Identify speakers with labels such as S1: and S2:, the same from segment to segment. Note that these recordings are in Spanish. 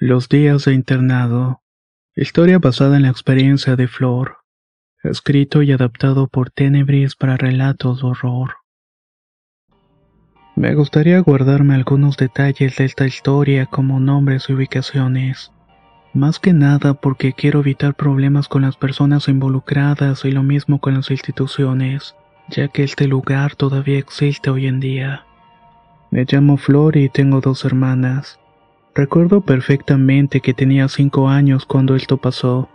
S1: Los días de internado. Historia basada en la experiencia de Flor. Escrito y adaptado por Tenebris para relatos de horror. Me gustaría guardarme algunos detalles de esta historia como nombres y ubicaciones. Más que nada porque quiero evitar problemas con las personas involucradas y lo mismo con las instituciones, ya que este lugar todavía existe hoy en día. Me llamo Flor y tengo dos hermanas. Recuerdo perfectamente que tenía cinco años cuando esto pasó.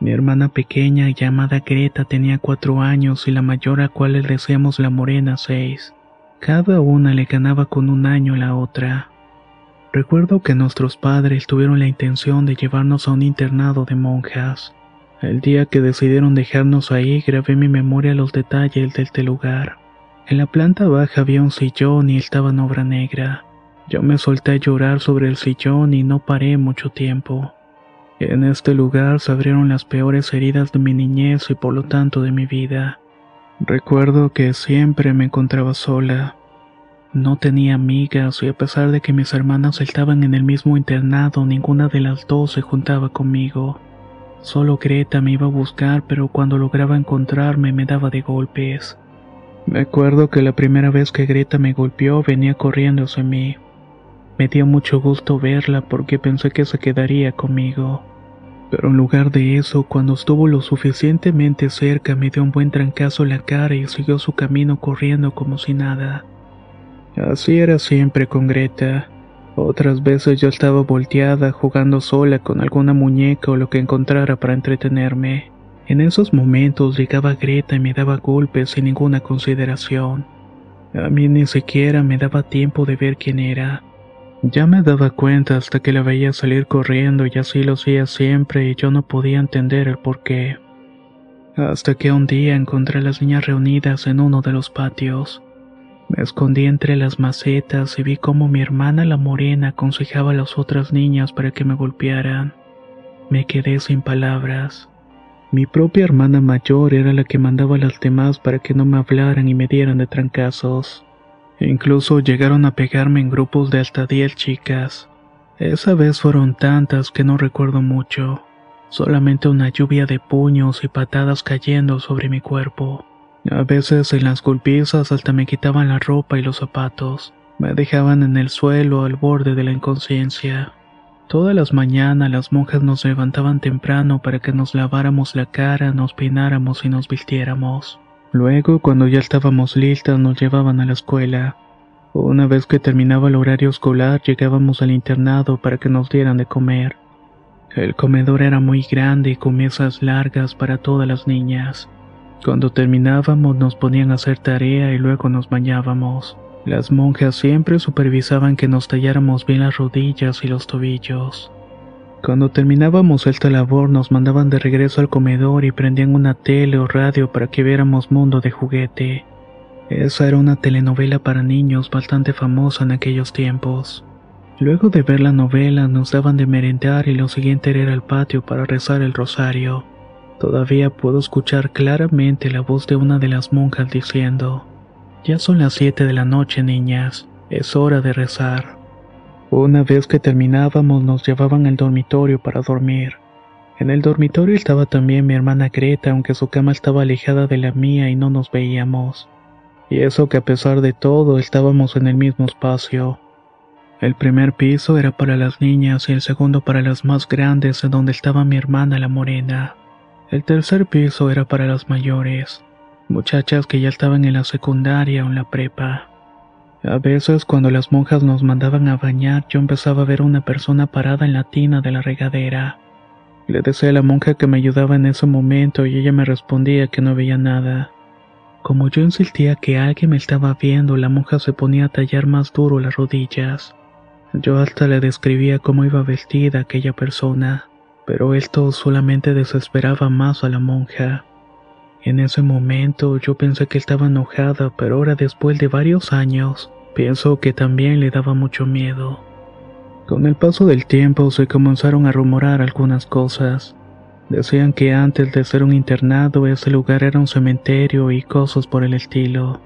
S1: Mi hermana pequeña llamada Greta tenía cuatro años y la mayor a cual le decíamos la morena seis. Cada una le ganaba con un año la otra. Recuerdo que nuestros padres tuvieron la intención de llevarnos a un internado de monjas. El día que decidieron dejarnos ahí grabé en mi memoria los detalles de este lugar. En la planta baja había un sillón y estaba en obra negra. Yo me solté a llorar sobre el sillón y no paré mucho tiempo. En este lugar se abrieron las peores heridas de mi niñez y por lo tanto de mi vida. Recuerdo que siempre me encontraba sola. No tenía amigas y a pesar de que mis hermanas estaban en el mismo internado, ninguna de las dos se juntaba conmigo. Solo Greta me iba a buscar, pero cuando lograba encontrarme me daba de golpes. Me acuerdo que la primera vez que Greta me golpeó venía corriendo hacia mí. Me dio mucho gusto verla porque pensé que se quedaría conmigo. Pero en lugar de eso, cuando estuvo lo suficientemente cerca me dio un buen trancazo en la cara y siguió su camino corriendo como si nada. Así era siempre con Greta. Otras veces yo estaba volteada jugando sola con alguna muñeca o lo que encontrara para entretenerme. En esos momentos llegaba Greta y me daba golpes sin ninguna consideración. A mí ni siquiera me daba tiempo de ver quién era. Ya me daba cuenta hasta que la veía salir corriendo y así lo hacía siempre y yo no podía entender el por qué. Hasta que un día encontré a las niñas reunidas en uno de los patios. Me escondí entre las macetas y vi cómo mi hermana la morena aconsejaba a las otras niñas para que me golpearan. Me quedé sin palabras. Mi propia hermana mayor era la que mandaba a las demás para que no me hablaran y me dieran de trancazos. Incluso llegaron a pegarme en grupos de hasta 10 chicas. Esa vez fueron tantas que no recuerdo mucho. Solamente una lluvia de puños y patadas cayendo sobre mi cuerpo. A veces en las golpizas hasta me quitaban la ropa y los zapatos. Me dejaban en el suelo al borde de la inconsciencia. Todas las mañanas las monjas nos levantaban temprano para que nos laváramos la cara, nos peináramos y nos vistiéramos. Luego, cuando ya estábamos listas, nos llevaban a la escuela. Una vez que terminaba el horario escolar, llegábamos al internado para que nos dieran de comer. El comedor era muy grande y con mesas largas para todas las niñas. Cuando terminábamos nos ponían a hacer tarea y luego nos bañábamos. Las monjas siempre supervisaban que nos talláramos bien las rodillas y los tobillos. Cuando terminábamos esta labor nos mandaban de regreso al comedor y prendían una tele o radio para que viéramos Mundo de Juguete. Esa era una telenovela para niños bastante famosa en aquellos tiempos. Luego de ver la novela nos daban de merendar y lo siguiente era ir al patio para rezar el rosario. Todavía puedo escuchar claramente la voz de una de las monjas diciendo, Ya son las siete de la noche, niñas, es hora de rezar. Una vez que terminábamos nos llevaban al dormitorio para dormir. En el dormitorio estaba también mi hermana Greta, aunque su cama estaba alejada de la mía y no nos veíamos. Y eso que a pesar de todo estábamos en el mismo espacio. El primer piso era para las niñas y el segundo para las más grandes, en donde estaba mi hermana la morena. El tercer piso era para las mayores, muchachas que ya estaban en la secundaria o en la prepa. A veces cuando las monjas nos mandaban a bañar yo empezaba a ver una persona parada en la tina de la regadera. Le decía a la monja que me ayudaba en ese momento y ella me respondía que no veía nada. Como yo insistía que alguien me estaba viendo, la monja se ponía a tallar más duro las rodillas. Yo hasta le describía cómo iba vestida aquella persona, pero esto solamente desesperaba más a la monja. En ese momento yo pensé que estaba enojada, pero ahora después de varios años, pienso que también le daba mucho miedo. Con el paso del tiempo se comenzaron a rumorar algunas cosas. Decían que antes de ser un internado ese lugar era un cementerio y cosas por el estilo.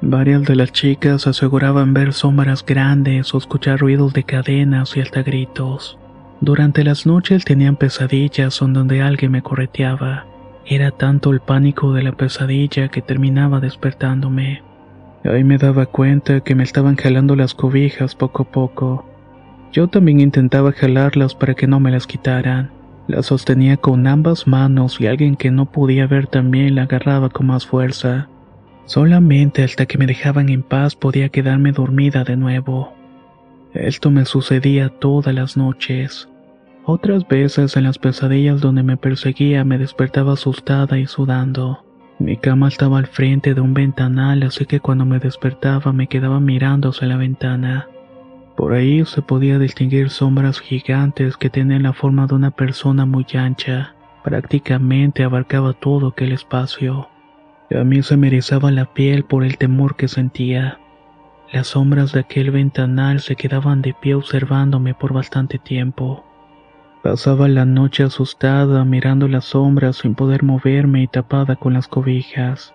S1: Varias de las chicas aseguraban ver sombras grandes o escuchar ruidos de cadenas y hasta gritos. Durante las noches tenían pesadillas donde alguien me correteaba. Era tanto el pánico de la pesadilla que terminaba despertándome. Ahí me daba cuenta que me estaban jalando las cobijas poco a poco. Yo también intentaba jalarlas para que no me las quitaran. Las sostenía con ambas manos y alguien que no podía ver también la agarraba con más fuerza. Solamente hasta que me dejaban en paz podía quedarme dormida de nuevo. Esto me sucedía todas las noches. Otras veces en las pesadillas donde me perseguía me despertaba asustada y sudando. Mi cama estaba al frente de un ventanal, así que cuando me despertaba me quedaba mirando hacia la ventana. Por ahí se podía distinguir sombras gigantes que tenían la forma de una persona muy ancha. Prácticamente abarcaba todo aquel espacio. A mí se me erizaba la piel por el temor que sentía. Las sombras de aquel ventanal se quedaban de pie observándome por bastante tiempo. Pasaba la noche asustada mirando las sombras sin poder moverme y tapada con las cobijas.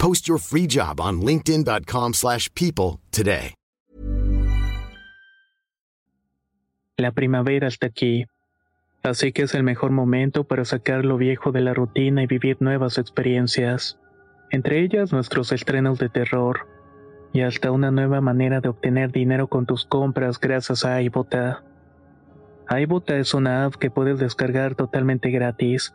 S2: Post your free job on linkedin.com slash people today.
S1: La primavera está aquí, así que es el mejor momento para sacar lo viejo de la rutina y vivir nuevas experiencias, entre ellas nuestros estrenos de terror y hasta una nueva manera de obtener dinero con tus compras gracias a iBota. iBota es una app que puedes descargar totalmente gratis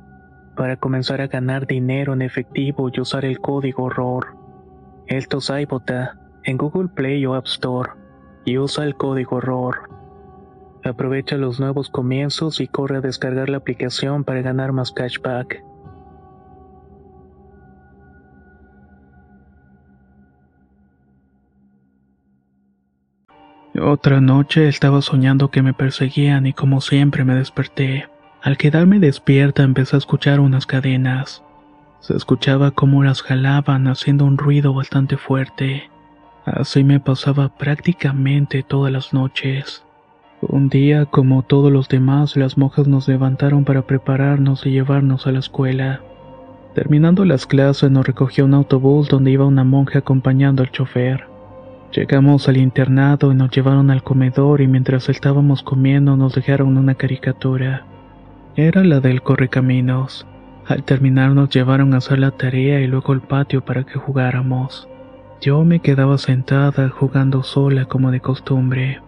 S1: para comenzar a ganar dinero en efectivo y usar el código ROR. Esto es iBota en Google Play o App Store y usa el código ROR. Aprovecha los nuevos comienzos y corre a descargar la aplicación para ganar más cashback. Otra noche estaba soñando que me perseguían y como siempre me desperté. Al quedarme despierta empecé a escuchar unas cadenas. Se escuchaba cómo las jalaban haciendo un ruido bastante fuerte. Así me pasaba prácticamente todas las noches. Un día, como todos los demás, las monjas nos levantaron para prepararnos y llevarnos a la escuela. Terminando las clases nos recogió un autobús donde iba una monja acompañando al chofer. Llegamos al internado y nos llevaron al comedor y mientras estábamos comiendo nos dejaron una caricatura. Era la del correcaminos. Al terminar nos llevaron a hacer la tarea y luego al patio para que jugáramos. Yo me quedaba sentada jugando sola como de costumbre.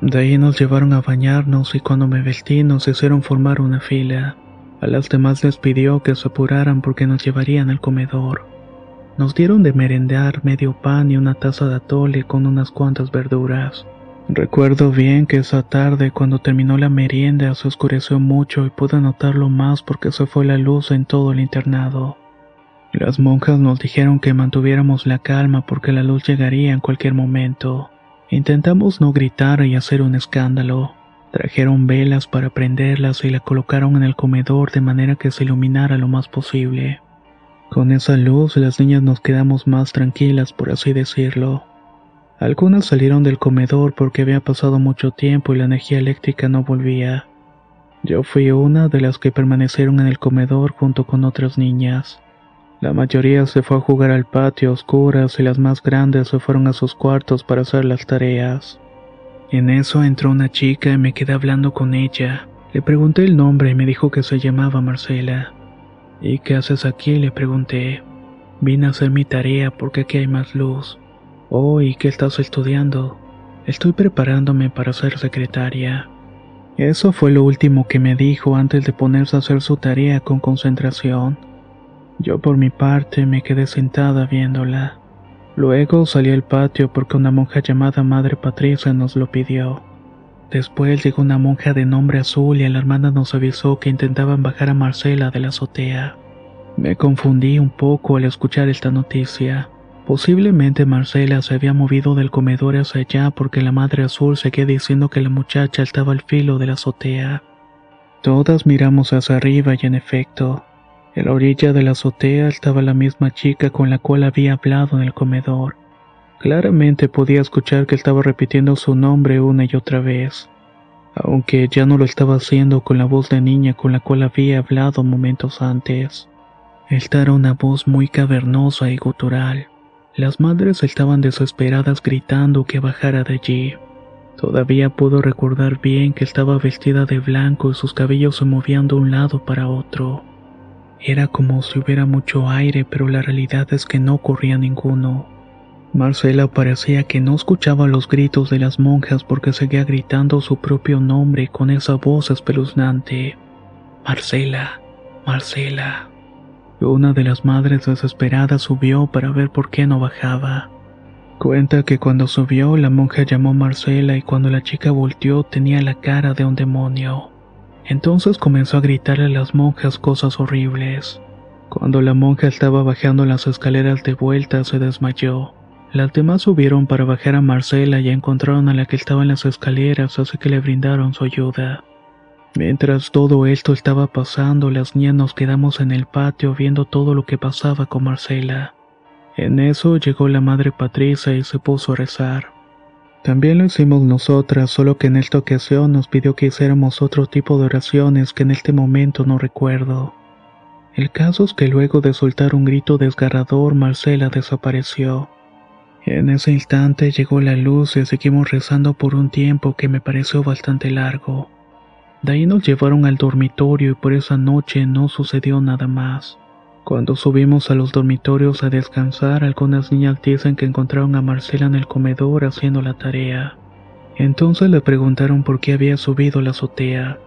S1: De ahí nos llevaron a bañarnos y cuando me vestí nos hicieron formar una fila. A las demás les pidió que se apuraran porque nos llevarían al comedor. Nos dieron de merendar medio pan y una taza de atole con unas cuantas verduras. Recuerdo bien que esa tarde cuando terminó la merienda se oscureció mucho y pude notarlo más porque se fue la luz en todo el internado. Las monjas nos dijeron que mantuviéramos la calma porque la luz llegaría en cualquier momento. Intentamos no gritar y hacer un escándalo. Trajeron velas para prenderlas y la colocaron en el comedor de manera que se iluminara lo más posible. Con esa luz las niñas nos quedamos más tranquilas, por así decirlo. Algunas salieron del comedor porque había pasado mucho tiempo y la energía eléctrica no volvía. Yo fui una de las que permanecieron en el comedor junto con otras niñas. La mayoría se fue a jugar al patio a oscuras y las más grandes se fueron a sus cuartos para hacer las tareas. En eso entró una chica y me quedé hablando con ella. Le pregunté el nombre y me dijo que se llamaba Marcela. ¿Y qué haces aquí? le pregunté. Vine a hacer mi tarea porque aquí hay más luz. Oh, ¿y qué estás estudiando? Estoy preparándome para ser secretaria. Eso fue lo último que me dijo antes de ponerse a hacer su tarea con concentración. Yo por mi parte me quedé sentada viéndola. Luego salí al patio porque una monja llamada Madre Patricia nos lo pidió. Después llegó una monja de nombre azul y la hermana nos avisó que intentaban bajar a Marcela de la azotea. Me confundí un poco al escuchar esta noticia. Posiblemente Marcela se había movido del comedor hacia allá porque la madre azul seguía diciendo que la muchacha estaba al filo de la azotea. Todas miramos hacia arriba y en efecto, en la orilla de la azotea estaba la misma chica con la cual había hablado en el comedor. Claramente podía escuchar que estaba repitiendo su nombre una y otra vez, aunque ya no lo estaba haciendo con la voz de niña con la cual había hablado momentos antes. Esta era una voz muy cavernosa y gutural. Las madres estaban desesperadas gritando que bajara de allí. Todavía puedo recordar bien que estaba vestida de blanco y sus cabellos se movían de un lado para otro. Era como si hubiera mucho aire, pero la realidad es que no corría ninguno. Marcela parecía que no escuchaba los gritos de las monjas porque seguía gritando su propio nombre con esa voz espeluznante. Marcela, Marcela. Una de las madres desesperadas subió para ver por qué no bajaba. Cuenta que cuando subió la monja llamó a Marcela y cuando la chica volteó tenía la cara de un demonio. Entonces comenzó a gritarle a las monjas cosas horribles. Cuando la monja estaba bajando las escaleras de vuelta se desmayó. Las demás subieron para bajar a Marcela y encontraron a la que estaba en las escaleras, así que le brindaron su ayuda. Mientras todo esto estaba pasando, las niñas nos quedamos en el patio viendo todo lo que pasaba con Marcela. En eso llegó la madre Patricia y se puso a rezar. También lo hicimos nosotras, solo que en esta ocasión nos pidió que hiciéramos otro tipo de oraciones que en este momento no recuerdo. El caso es que luego de soltar un grito desgarrador, Marcela desapareció. En ese instante llegó la luz y seguimos rezando por un tiempo que me pareció bastante largo. De ahí nos llevaron al dormitorio y por esa noche no sucedió nada más. Cuando subimos a los dormitorios a descansar, algunas niñas dicen que encontraron a Marcela en el comedor haciendo la tarea. Entonces le preguntaron por qué había subido la azotea,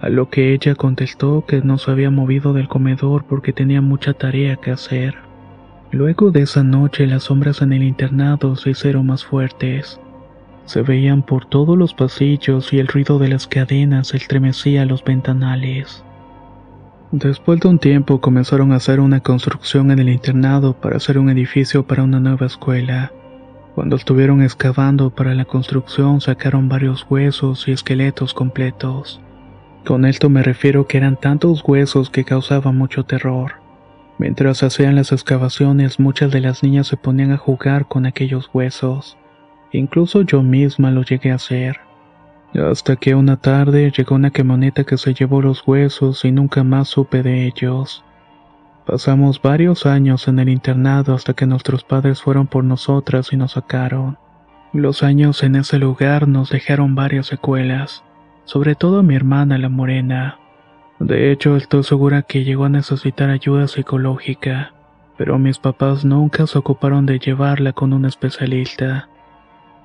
S1: a lo que ella contestó que no se había movido del comedor porque tenía mucha tarea que hacer. Luego de esa noche las sombras en el internado se hicieron más fuertes. Se veían por todos los pasillos y el ruido de las cadenas estremecía los ventanales. Después de un tiempo comenzaron a hacer una construcción en el internado para hacer un edificio para una nueva escuela. Cuando estuvieron excavando para la construcción sacaron varios huesos y esqueletos completos. Con esto me refiero que eran tantos huesos que causaban mucho terror. Mientras hacían las excavaciones muchas de las niñas se ponían a jugar con aquellos huesos. Incluso yo misma lo llegué a hacer. Hasta que una tarde llegó una camioneta que se llevó los huesos y nunca más supe de ellos. Pasamos varios años en el internado hasta que nuestros padres fueron por nosotras y nos sacaron. Los años en ese lugar nos dejaron varias secuelas, sobre todo mi hermana la morena. De hecho, estoy segura que llegó a necesitar ayuda psicológica, pero mis papás nunca se ocuparon de llevarla con un especialista.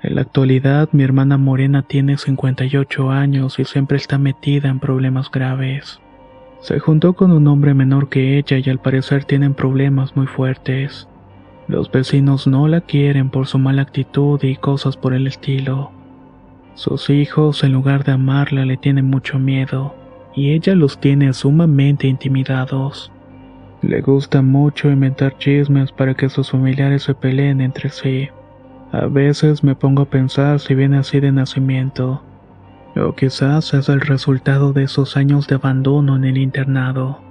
S1: En la actualidad, mi hermana Morena tiene 58 años y siempre está metida en problemas graves. Se juntó con un hombre menor que ella y al parecer tienen problemas muy fuertes. Los vecinos no la quieren por su mala actitud y cosas por el estilo. Sus hijos, en lugar de amarla, le tienen mucho miedo, y ella los tiene sumamente intimidados. Le gusta mucho inventar chismes para que sus familiares se peleen entre sí. A veces me pongo a pensar si viene así de nacimiento o quizás es el resultado de esos años de abandono en el internado.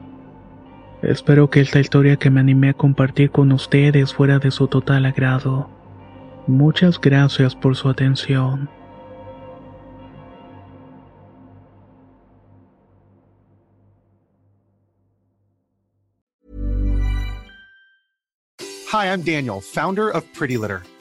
S1: Espero que esta historia que me animé a compartir con ustedes fuera de su total agrado. Muchas gracias por su atención.
S3: Hi, I'm Daniel, founder of Pretty Litter.